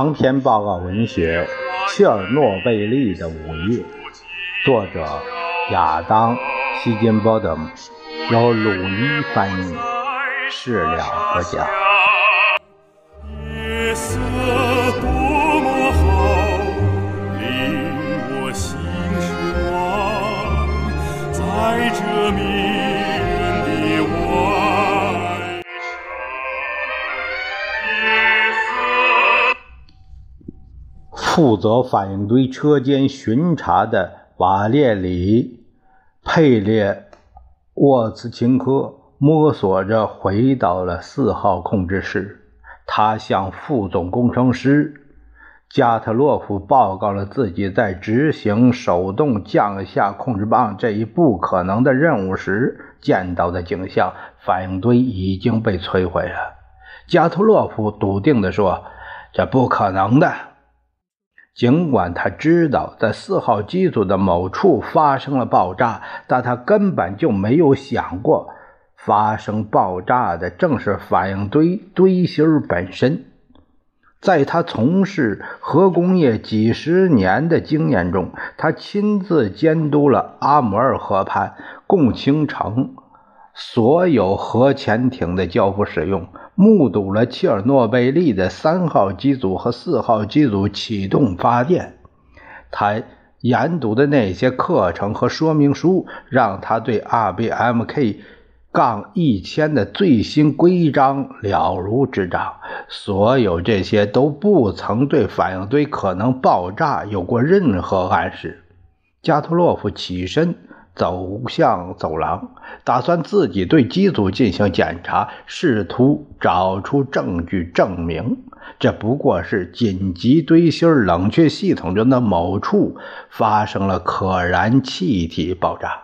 长篇报告文学《切尔诺贝利的午夜》，作者亚当·希金波德，由鲁伊翻译，是了不讲。负责反应堆车间巡查的瓦列里·佩列沃茨琴科摸索着回到了四号控制室。他向副总工程师加特洛夫报告了自己在执行手动降下控制棒这一不可能的任务时见到的景象：反应堆已经被摧毁了。加特洛夫笃定地说：“这不可能的。”尽管他知道在四号机组的某处发生了爆炸，但他根本就没有想过，发生爆炸的正是反应堆堆芯本身。在他从事核工业几十年的经验中，他亲自监督了阿姆尔河畔共青城所有核潜艇的交付使用。目睹了切尔诺贝利的三号机组和四号机组启动发电，他研读的那些课程和说明书让他对 RBMK 杠一千的最新规章了如指掌。所有这些都不曾对反应堆可能爆炸有过任何暗示。加特洛夫起身。走向走廊，打算自己对机组进行检查，试图找出证据证明这不过是紧急堆芯冷却系统中的某处发生了可燃气体爆炸。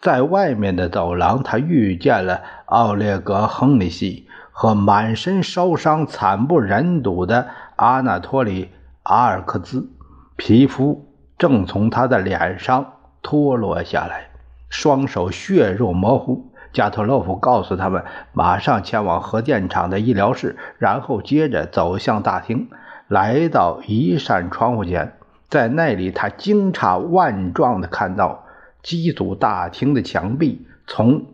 在外面的走廊，他遇见了奥列格·亨利希和满身烧伤、惨不忍睹的阿纳托里·阿尔克兹，皮肤正从他的脸上。脱落下来，双手血肉模糊。加特洛夫告诉他们，马上前往核电厂的医疗室，然后接着走向大厅，来到一扇窗户前，在那里，他惊诧万状地看到机组大厅的墙壁从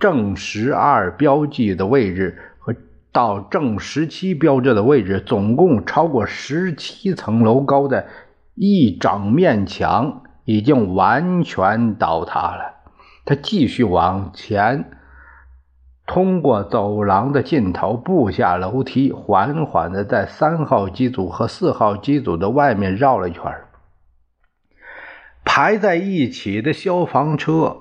正十二标记的位置和到正十七标志的位置，总共超过十七层楼高的一整面墙。已经完全倒塌了。他继续往前，通过走廊的尽头，步下楼梯，缓缓地在三号机组和四号机组的外面绕了一圈。排在一起的消防车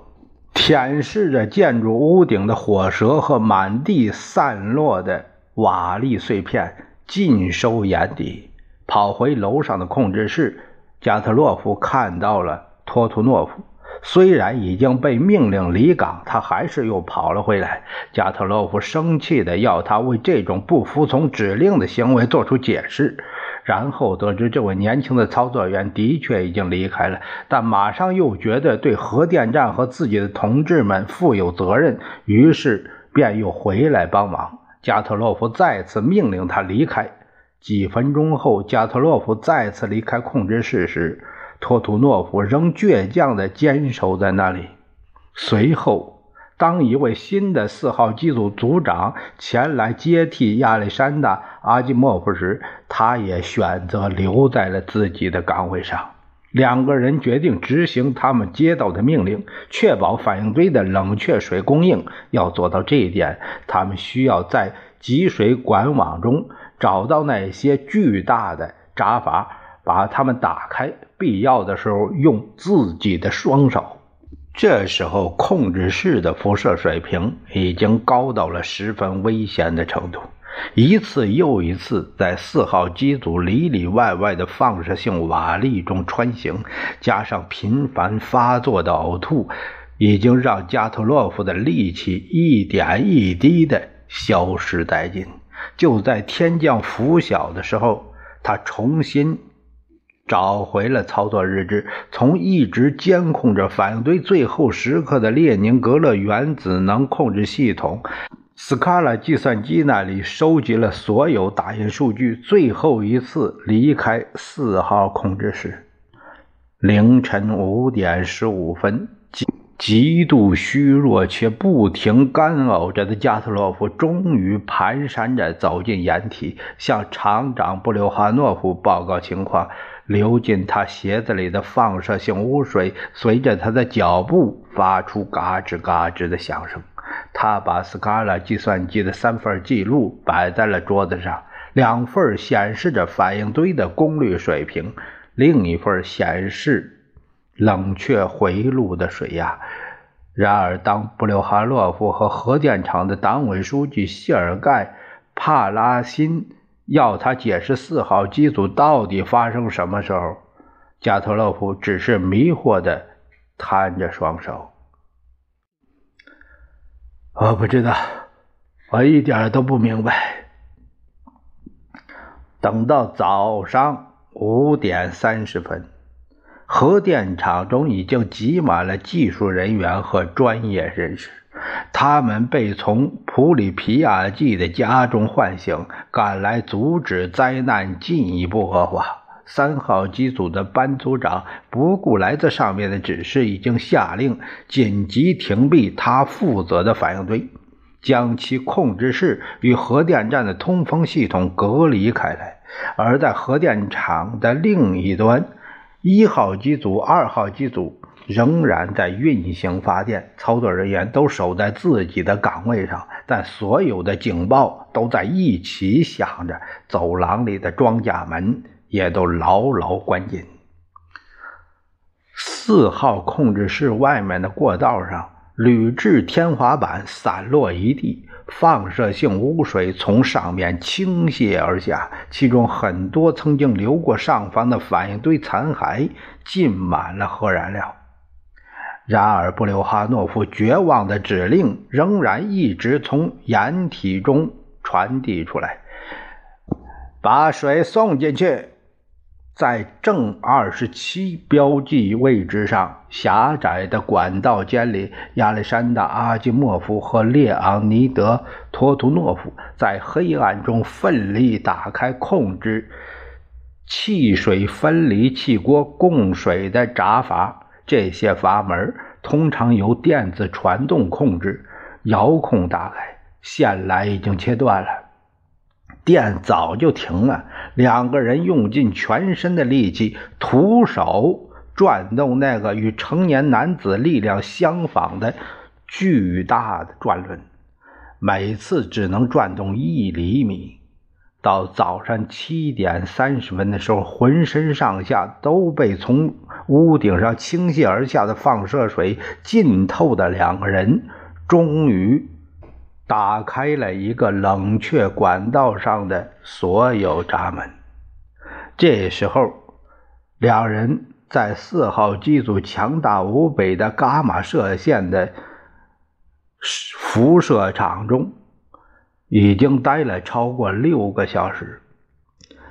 舔舐着建筑屋顶的火舌和满地散落的瓦砾碎片，尽收眼底。跑回楼上的控制室。加特洛夫看到了托图诺夫，虽然已经被命令离岗，他还是又跑了回来。加特洛夫生气地要他为这种不服从指令的行为做出解释，然后得知这位年轻的操作员的确已经离开了，但马上又觉得对核电站和自己的同志们负有责任，于是便又回来帮忙。加特洛夫再次命令他离开。几分钟后，加特洛夫再次离开控制室时，托图诺夫仍倔强地坚守在那里。随后，当一位新的四号机组组长前来接替亚历山大·阿基莫夫时，他也选择留在了自己的岗位上。两个人决定执行他们接到的命令，确保反应堆的冷却水供应。要做到这一点，他们需要在集水管网中。找到那些巨大的闸阀，把它们打开。必要的时候，用自己的双手。这时候，控制室的辐射水平已经高到了十分危险的程度。一次又一次在四号机组里里外外的放射性瓦砾中穿行，加上频繁发作的呕吐，已经让加特洛夫的力气一点一滴地消失殆尽。就在天降拂晓的时候，他重新找回了操作日志，从一直监控着反应堆最后时刻的列宁格勒原子能控制系统，斯卡拉计算机那里收集了所有打印数据，最后一次离开四号控制室。凌晨五点十五分，极度虚弱且不停干呕着的加特洛夫终于蹒跚着走进掩体，向厂长布留哈诺夫报告情况。流进他鞋子里的放射性污水随着他的脚步发出嘎吱嘎吱的响声。他把斯卡拉计算机的三份记录摆在了桌子上，两份显示着反应堆的功率水平，另一份显示冷却回路的水压。然而，当布留哈洛夫和核电厂的党委书记谢尔盖·帕拉辛要他解释四号机组到底发生什么时候，加特洛夫只是迷惑地摊着双手。我不知道，我一点都不明白。等到早上五点三十分，核电厂中已经挤满了技术人员和专业人士，他们被从普里皮亚季的家中唤醒，赶来阻止灾难进一步恶化。三号机组的班组长不顾来自上面的指示，已经下令紧急停闭他负责的反应堆，将其控制室与核电站的通风系统隔离开来。而在核电厂的另一端，一号机组、二号机组仍然在运行发电，操作人员都守在自己的岗位上，但所有的警报都在一起响着。走廊里的装甲门。也都牢牢关紧。四号控制室外面的过道上，铝制天花板散落一地，放射性污水从上面倾泻而下，其中很多曾经流过上方的反应堆残骸浸满了核燃料。然而，布留哈诺夫绝望的指令仍然一直从掩体中传递出来：“把水送进去。”在正二十七标记位置上，狭窄的管道间里，亚历山大·阿基莫夫和列昂尼德·托图诺夫在黑暗中奋力打开控制汽水分离气锅供水的闸阀。这些阀门通常由电子传动控制，遥控打开。线缆已经切断了。电早就停了，两个人用尽全身的力气，徒手转动那个与成年男子力量相仿的巨大的转轮，每次只能转动一厘米。到早上七点三十分的时候，浑身上下都被从屋顶上倾泻而下的放射水浸透的两个人，终于。打开了一个冷却管道上的所有闸门。这时候，两人在四号机组强大无比的伽马射线的辐射场中，已经待了超过六个小时，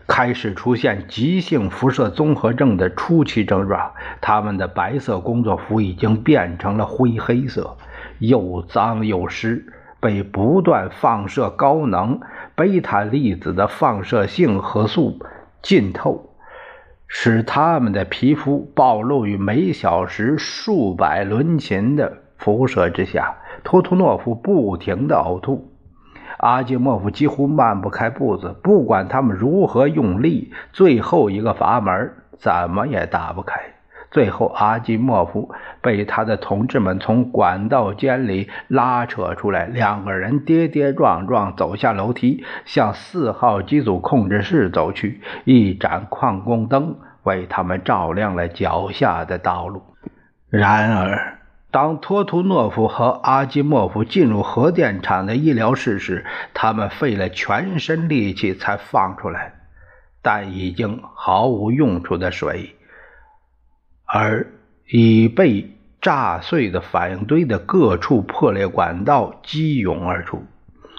开始出现急性辐射综合症的初期症状。他们的白色工作服已经变成了灰黑色，又脏又湿。被不断放射高能贝塔粒子的放射性核素浸透，使他们的皮肤暴露于每小时数百伦琴的辐射之下。托托诺夫不停地呕吐，阿基莫夫几乎迈不开步子。不管他们如何用力，最后一个阀门怎么也打不开。最后，阿基莫夫被他的同志们从管道间里拉扯出来，两个人跌跌撞撞走下楼梯，向四号机组控制室走去。一盏矿工灯为他们照亮了脚下的道路。然而，当托图诺夫和阿基莫夫进入核电厂的医疗室时，他们费了全身力气才放出来，但已经毫无用处的水。而已被炸碎的反应堆的各处破裂管道激涌而出，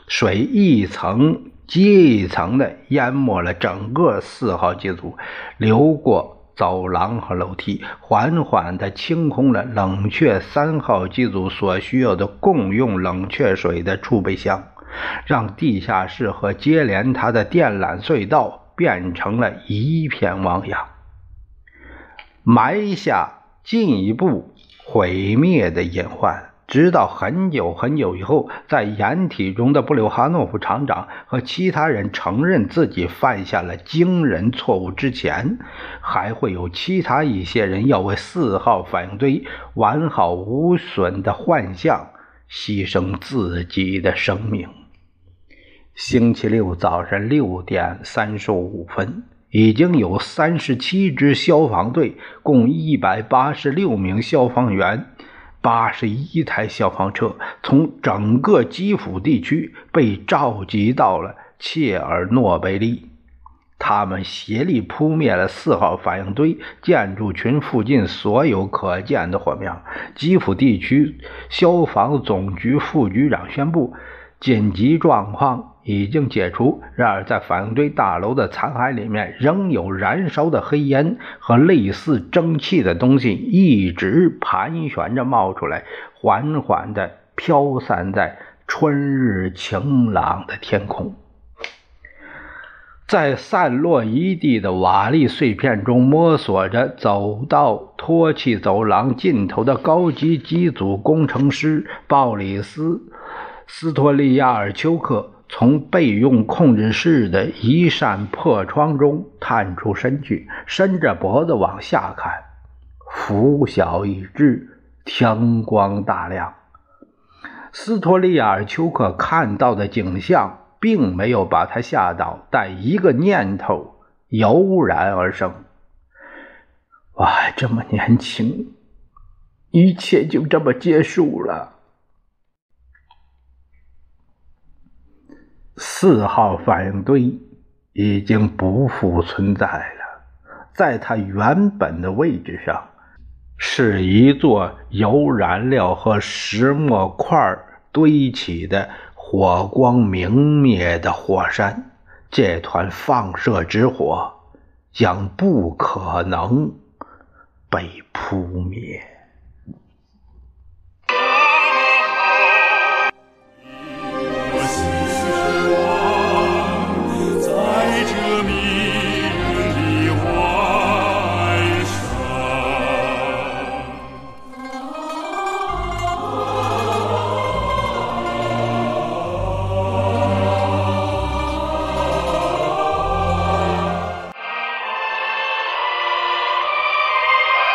水一层接一层的淹没了整个四号机组，流过走廊和楼梯，缓缓地清空了冷却三号机组所需要的共用冷却水的储备箱。让地下室和接连它的电缆隧道变成了一片汪洋，埋下进一步毁灭的隐患。直到很久很久以后，在掩体中的布留哈诺夫厂长和其他人承认自己犯下了惊人错误之前，还会有其他一些人要为四号反应堆完好无损的幻象牺牲自己的生命。星期六早上六点三十五分，已经有三十七支消防队，共一百八十六名消防员。八十一台消防车从整个基辅地区被召集到了切尔诺贝利，他们协力扑灭了四号反应堆建筑群附近所有可见的火苗。基辅地区消防总局副局长宣布，紧急状况。已经解除，然而在反应堆大楼的残骸里面仍有燃烧的黑烟和类似蒸汽的东西一直盘旋着冒出来，缓缓地飘散在春日晴朗的天空。在散落一地的瓦砾碎片中摸索着走到脱气走廊尽头的高级机组工程师鲍里斯·斯托利亚尔丘克。从备用控制室的一扇破窗中探出身去，伸着脖子往下看。拂晓已至，天光大亮。斯托利亚尔丘克看到的景象并没有把他吓倒，但一个念头油然而生：哇这么年轻，一切就这么结束了。四号反应堆已经不复存在了，在它原本的位置上，是一座由燃料和石墨块堆起的火光明灭的火山。这团放射之火将不可能被扑灭。